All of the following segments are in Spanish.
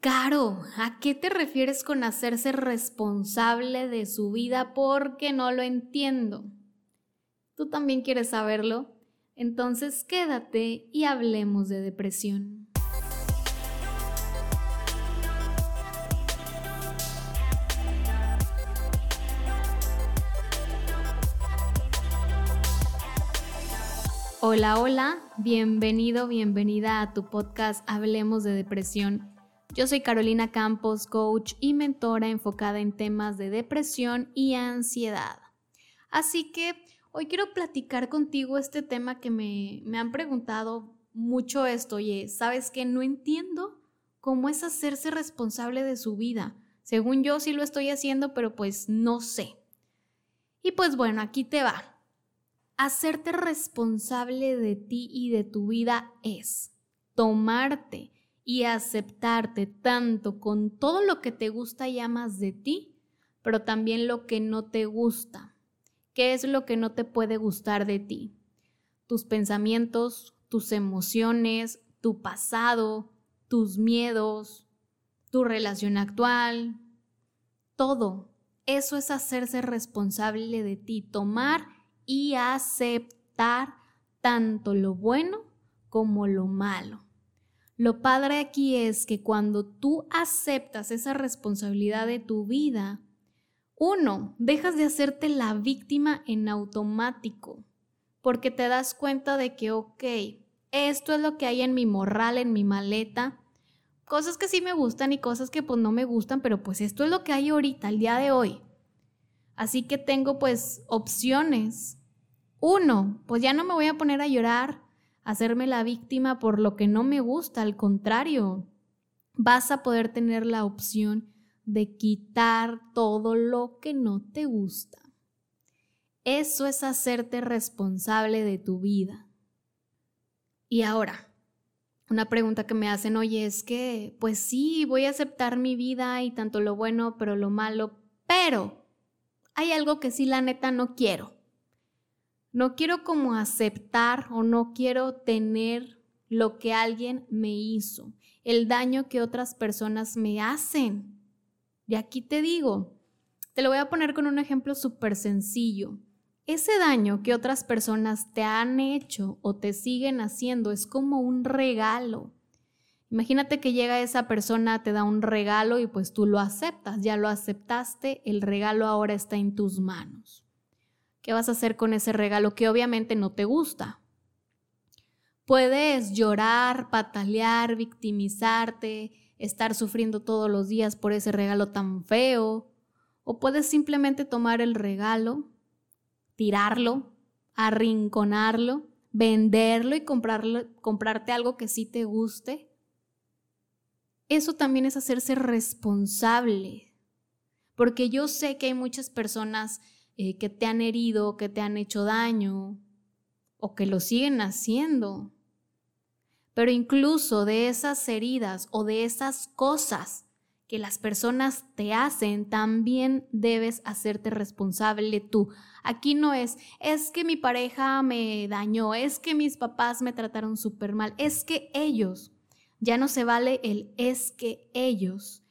Caro, ¿a qué te refieres con hacerse responsable de su vida porque no lo entiendo? ¿Tú también quieres saberlo? Entonces quédate y hablemos de depresión. Hola, hola, bienvenido, bienvenida a tu podcast Hablemos de Depresión. Yo soy Carolina Campos, coach y mentora enfocada en temas de depresión y ansiedad. Así que hoy quiero platicar contigo este tema que me, me han preguntado mucho esto. Oye, ¿sabes que No entiendo cómo es hacerse responsable de su vida. Según yo sí lo estoy haciendo, pero pues no sé. Y pues bueno, aquí te va. Hacerte responsable de ti y de tu vida es tomarte y aceptarte tanto con todo lo que te gusta y amas de ti, pero también lo que no te gusta. ¿Qué es lo que no te puede gustar de ti? Tus pensamientos, tus emociones, tu pasado, tus miedos, tu relación actual, todo. Eso es hacerse responsable de ti, tomar y aceptar tanto lo bueno como lo malo. Lo padre aquí es que cuando tú aceptas esa responsabilidad de tu vida, uno, dejas de hacerte la víctima en automático, porque te das cuenta de que, ok, esto es lo que hay en mi morral, en mi maleta, cosas que sí me gustan y cosas que pues no me gustan, pero pues esto es lo que hay ahorita, el día de hoy. Así que tengo pues opciones. Uno, pues ya no me voy a poner a llorar, hacerme la víctima por lo que no me gusta, al contrario, vas a poder tener la opción de quitar todo lo que no te gusta. Eso es hacerte responsable de tu vida. Y ahora, una pregunta que me hacen, oye, es que, pues sí, voy a aceptar mi vida y tanto lo bueno, pero lo malo, pero hay algo que sí, la neta, no quiero. No quiero como aceptar o no quiero tener lo que alguien me hizo, el daño que otras personas me hacen. Y aquí te digo, te lo voy a poner con un ejemplo súper sencillo. Ese daño que otras personas te han hecho o te siguen haciendo es como un regalo. Imagínate que llega esa persona, te da un regalo y pues tú lo aceptas, ya lo aceptaste, el regalo ahora está en tus manos. ¿Qué vas a hacer con ese regalo que obviamente no te gusta? Puedes llorar, patalear, victimizarte, estar sufriendo todos los días por ese regalo tan feo, o puedes simplemente tomar el regalo, tirarlo, arrinconarlo, venderlo y comprarte algo que sí te guste. Eso también es hacerse responsable, porque yo sé que hay muchas personas eh, que te han herido, que te han hecho daño o que lo siguen haciendo. Pero incluso de esas heridas o de esas cosas que las personas te hacen, también debes hacerte responsable tú. Aquí no es, es que mi pareja me dañó, es que mis papás me trataron súper mal, es que ellos, ya no se vale el es que ellos.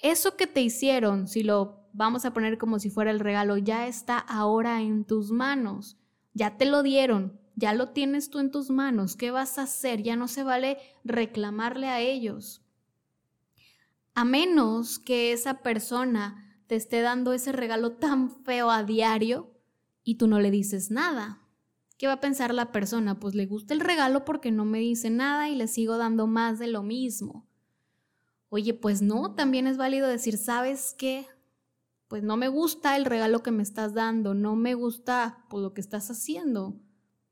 Eso que te hicieron, si lo vamos a poner como si fuera el regalo, ya está ahora en tus manos, ya te lo dieron, ya lo tienes tú en tus manos, ¿qué vas a hacer? Ya no se vale reclamarle a ellos. A menos que esa persona te esté dando ese regalo tan feo a diario y tú no le dices nada. ¿Qué va a pensar la persona? Pues le gusta el regalo porque no me dice nada y le sigo dando más de lo mismo. Oye, pues no, también es válido decir, ¿sabes qué? Pues no me gusta el regalo que me estás dando, no me gusta pues, lo que estás haciendo.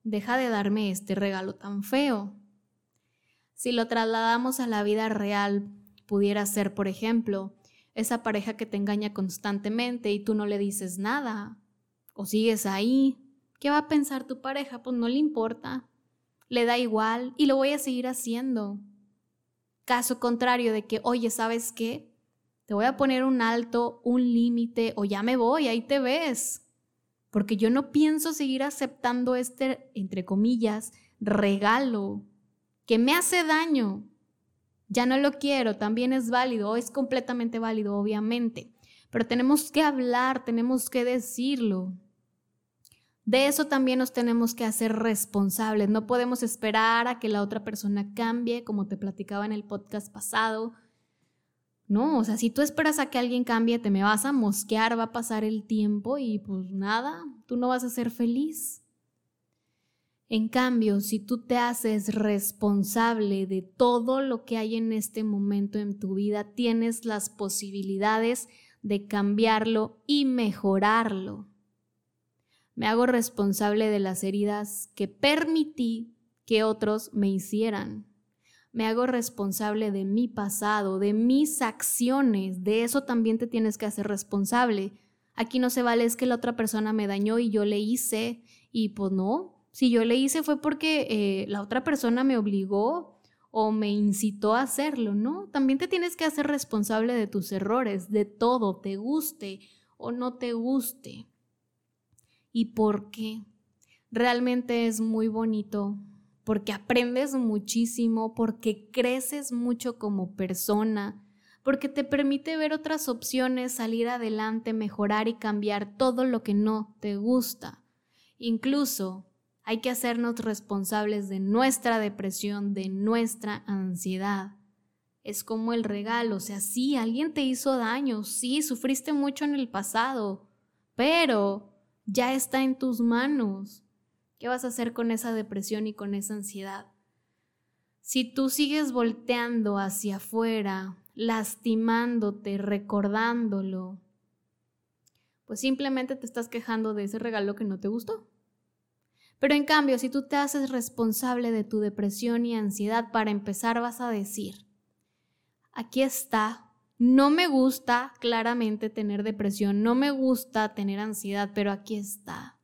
Deja de darme este regalo tan feo. Si lo trasladamos a la vida real, pudiera ser, por ejemplo, esa pareja que te engaña constantemente y tú no le dices nada, o sigues ahí. ¿Qué va a pensar tu pareja? Pues no le importa, le da igual y lo voy a seguir haciendo. Caso contrario de que, oye, ¿sabes qué? Te voy a poner un alto, un límite o ya me voy, ahí te ves. Porque yo no pienso seguir aceptando este, entre comillas, regalo que me hace daño. ya no lo quiero, también es válido, es completamente válido, obviamente, pero tenemos que hablar, tenemos que decirlo. De eso también nos tenemos que hacer responsables. No podemos esperar a que la otra persona cambie, como te platicaba en el podcast pasado. No, o sea, si tú esperas a que alguien cambie, te me vas a mosquear, va a pasar el tiempo y pues nada, tú no vas a ser feliz. En cambio, si tú te haces responsable de todo lo que hay en este momento en tu vida, tienes las posibilidades de cambiarlo y mejorarlo. Me hago responsable de las heridas que permití que otros me hicieran. Me hago responsable de mi pasado, de mis acciones. De eso también te tienes que hacer responsable. Aquí no se vale es que la otra persona me dañó y yo le hice y pues no, si yo le hice fue porque eh, la otra persona me obligó o me incitó a hacerlo, ¿no? También te tienes que hacer responsable de tus errores, de todo, te guste o no te guste. ¿Y por qué? Realmente es muy bonito porque aprendes muchísimo, porque creces mucho como persona, porque te permite ver otras opciones, salir adelante, mejorar y cambiar todo lo que no te gusta. Incluso hay que hacernos responsables de nuestra depresión, de nuestra ansiedad. Es como el regalo, o sea, sí, alguien te hizo daño, sí, sufriste mucho en el pasado, pero ya está en tus manos. ¿Qué vas a hacer con esa depresión y con esa ansiedad? Si tú sigues volteando hacia afuera, lastimándote, recordándolo, pues simplemente te estás quejando de ese regalo que no te gustó. Pero en cambio, si tú te haces responsable de tu depresión y ansiedad, para empezar vas a decir, aquí está, no me gusta claramente tener depresión, no me gusta tener ansiedad, pero aquí está.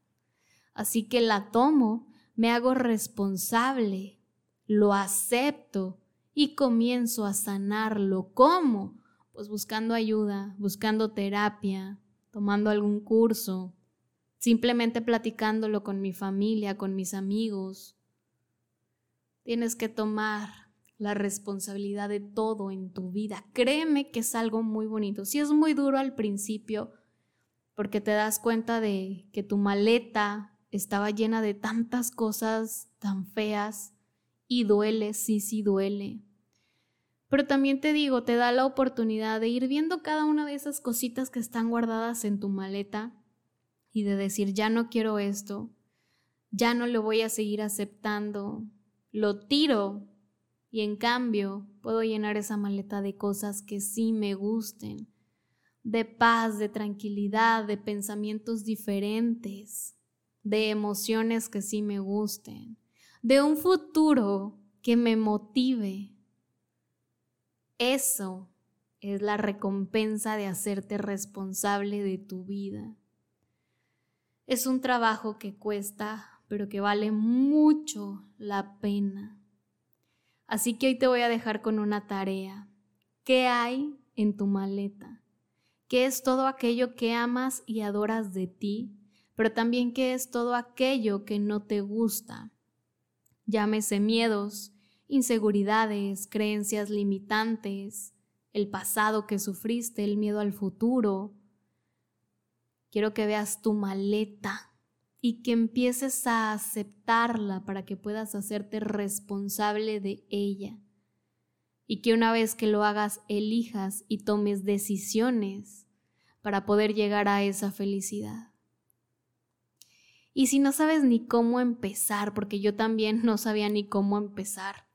Así que la tomo, me hago responsable, lo acepto y comienzo a sanarlo. ¿Cómo? Pues buscando ayuda, buscando terapia, tomando algún curso, simplemente platicándolo con mi familia, con mis amigos. Tienes que tomar la responsabilidad de todo en tu vida. Créeme que es algo muy bonito. Sí es muy duro al principio porque te das cuenta de que tu maleta estaba llena de tantas cosas tan feas y duele, sí, sí duele. Pero también te digo, te da la oportunidad de ir viendo cada una de esas cositas que están guardadas en tu maleta y de decir, ya no quiero esto, ya no lo voy a seguir aceptando, lo tiro y en cambio puedo llenar esa maleta de cosas que sí me gusten, de paz, de tranquilidad, de pensamientos diferentes, de emociones que sí me gusten, de un futuro que me motive. Eso es la recompensa de hacerte responsable de tu vida. Es un trabajo que cuesta, pero que vale mucho la pena. Así que hoy te voy a dejar con una tarea. ¿Qué hay en tu maleta? ¿Qué es todo aquello que amas y adoras de ti? Pero también qué es todo aquello que no te gusta. Llámese miedos, inseguridades, creencias limitantes, el pasado que sufriste, el miedo al futuro, Quiero que veas tu maleta y que empieces a aceptarla para que puedas hacerte responsable de ella. Y que una vez que lo hagas, elijas y tomes decisiones para poder llegar a esa felicidad. Y si no sabes ni cómo empezar, porque yo también no sabía ni cómo empezar,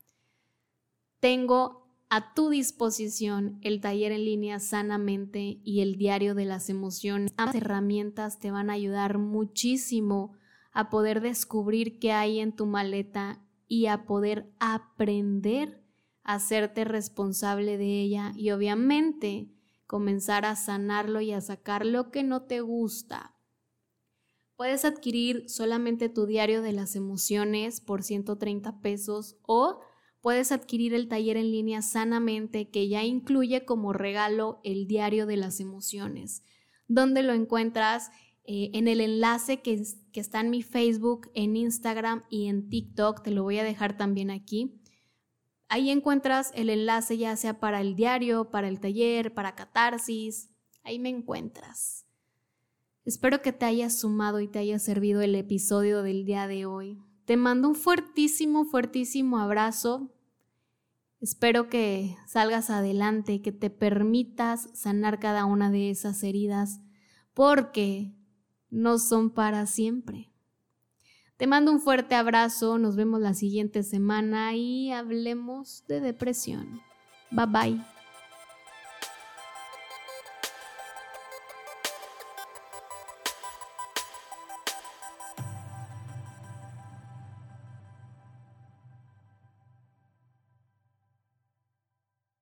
tengo a tu disposición el taller en línea Sanamente y el diario de las emociones. Ambas herramientas te van a ayudar muchísimo a poder descubrir qué hay en tu maleta y a poder aprender a hacerte responsable de ella y obviamente comenzar a sanarlo y a sacar lo que no te gusta. Puedes adquirir solamente tu diario de las emociones por 130 pesos o puedes adquirir el taller en línea sanamente que ya incluye como regalo el diario de las emociones, donde lo encuentras eh, en el enlace que, que está en mi Facebook, en Instagram y en TikTok, te lo voy a dejar también aquí. Ahí encuentras el enlace ya sea para el diario, para el taller, para catarsis. Ahí me encuentras. Espero que te haya sumado y te haya servido el episodio del día de hoy. Te mando un fuertísimo, fuertísimo abrazo. Espero que salgas adelante, que te permitas sanar cada una de esas heridas, porque no son para siempre. Te mando un fuerte abrazo, nos vemos la siguiente semana y hablemos de depresión. Bye bye.